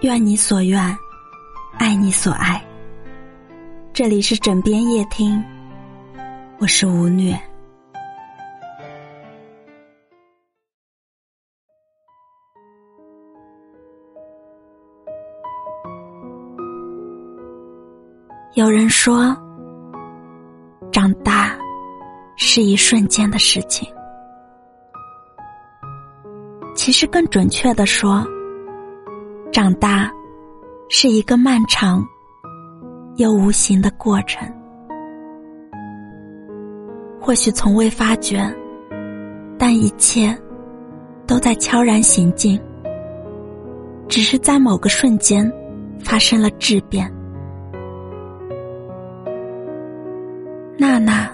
愿你所愿，爱你所爱。这里是枕边夜听，我是吴虐。有人说，长大是一瞬间的事情。其实更准确的说，长大是一个漫长又无形的过程。或许从未发觉，但一切都在悄然行进，只是在某个瞬间发生了质变。娜娜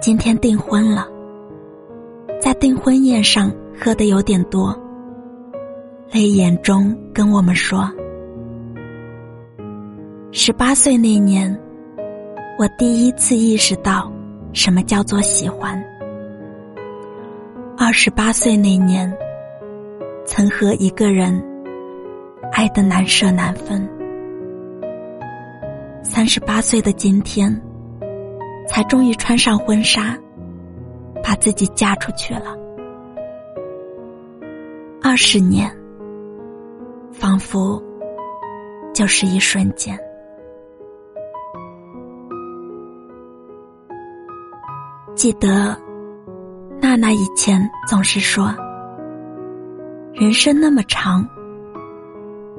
今天订婚了，在订婚宴上喝的有点多。泪眼中跟我们说：“十八岁那年，我第一次意识到什么叫做喜欢。二十八岁那年，曾和一个人爱得难舍难分。三十八岁的今天，才终于穿上婚纱，把自己嫁出去了。二十年。”仿佛就是一瞬间。记得娜娜以前总是说：“人生那么长，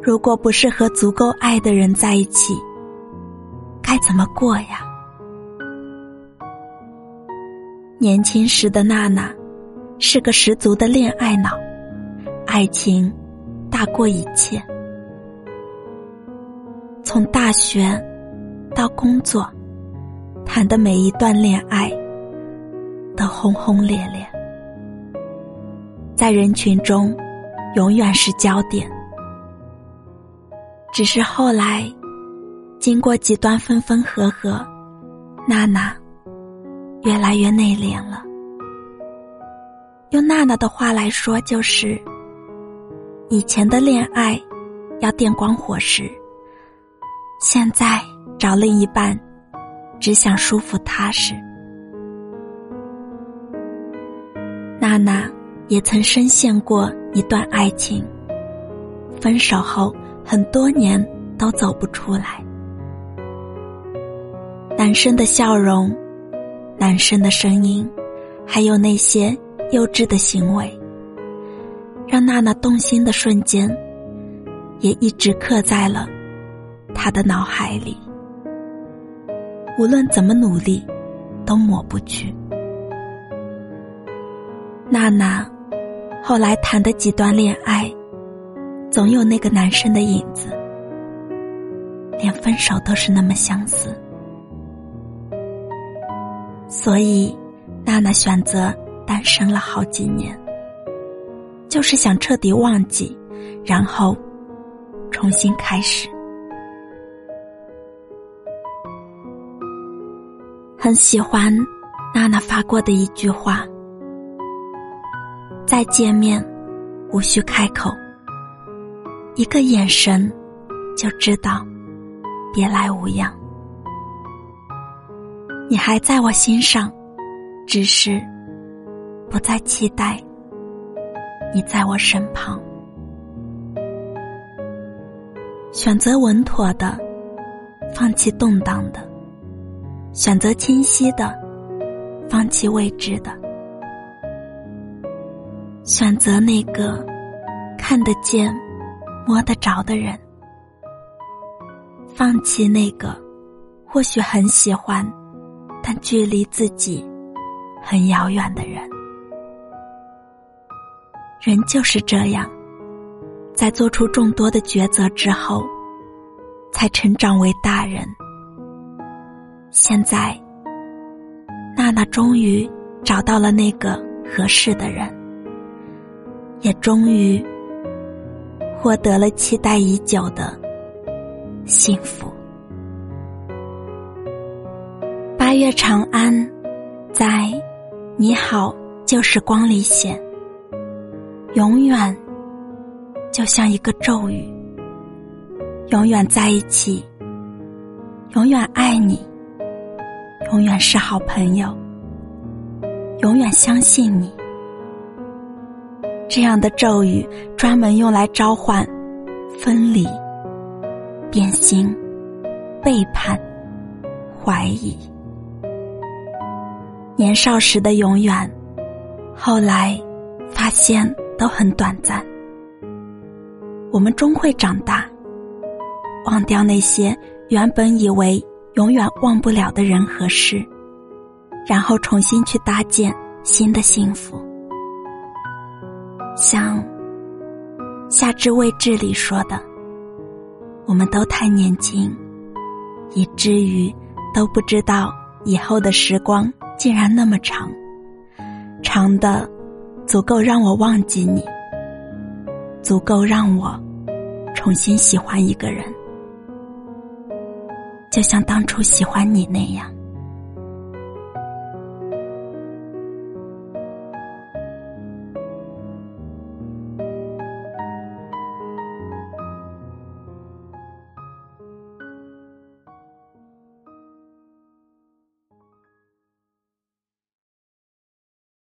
如果不是和足够爱的人在一起，该怎么过呀？”年轻时的娜娜是个十足的恋爱脑，爱情。大过一切。从大学到工作，谈的每一段恋爱都轰轰烈烈，在人群中永远是焦点。只是后来，经过几段分分合合，娜娜越来越内敛了。用娜娜的话来说，就是。以前的恋爱要电光火石，现在找另一半只想舒服踏实。娜娜也曾深陷过一段爱情，分手后很多年都走不出来。男生的笑容，男生的声音，还有那些幼稚的行为。让娜娜动心的瞬间，也一直刻在了她的脑海里。无论怎么努力，都抹不去。娜娜后来谈的几段恋爱，总有那个男生的影子，连分手都是那么相似。所以，娜娜选择单身了好几年。就是想彻底忘记，然后重新开始。很喜欢娜娜发过的一句话：“再见面，无需开口，一个眼神就知道别来无恙。你还在我心上，只是不再期待。”你在我身旁，选择稳妥的，放弃动荡的；选择清晰的，放弃未知的；选择那个看得见、摸得着的人，放弃那个或许很喜欢，但距离自己很遥远的人。人就是这样，在做出众多的抉择之后，才成长为大人。现在，娜娜终于找到了那个合适的人，也终于获得了期待已久的幸福。八月长安，在《你好旧时光》里写。永远，就像一个咒语，永远在一起，永远爱你，永远是好朋友，永远相信你。这样的咒语专门用来召唤分离、变心、背叛、怀疑。年少时的永远，后来发现都很短暂。我们终会长大，忘掉那些原本以为永远忘不了的人和事，然后重新去搭建新的幸福。像《夏至未至》里说的，我们都太年轻，以至于都不知道以后的时光竟然那么长，长的足够让我忘记你。足够让我重新喜欢一个人，就像当初喜欢你那样。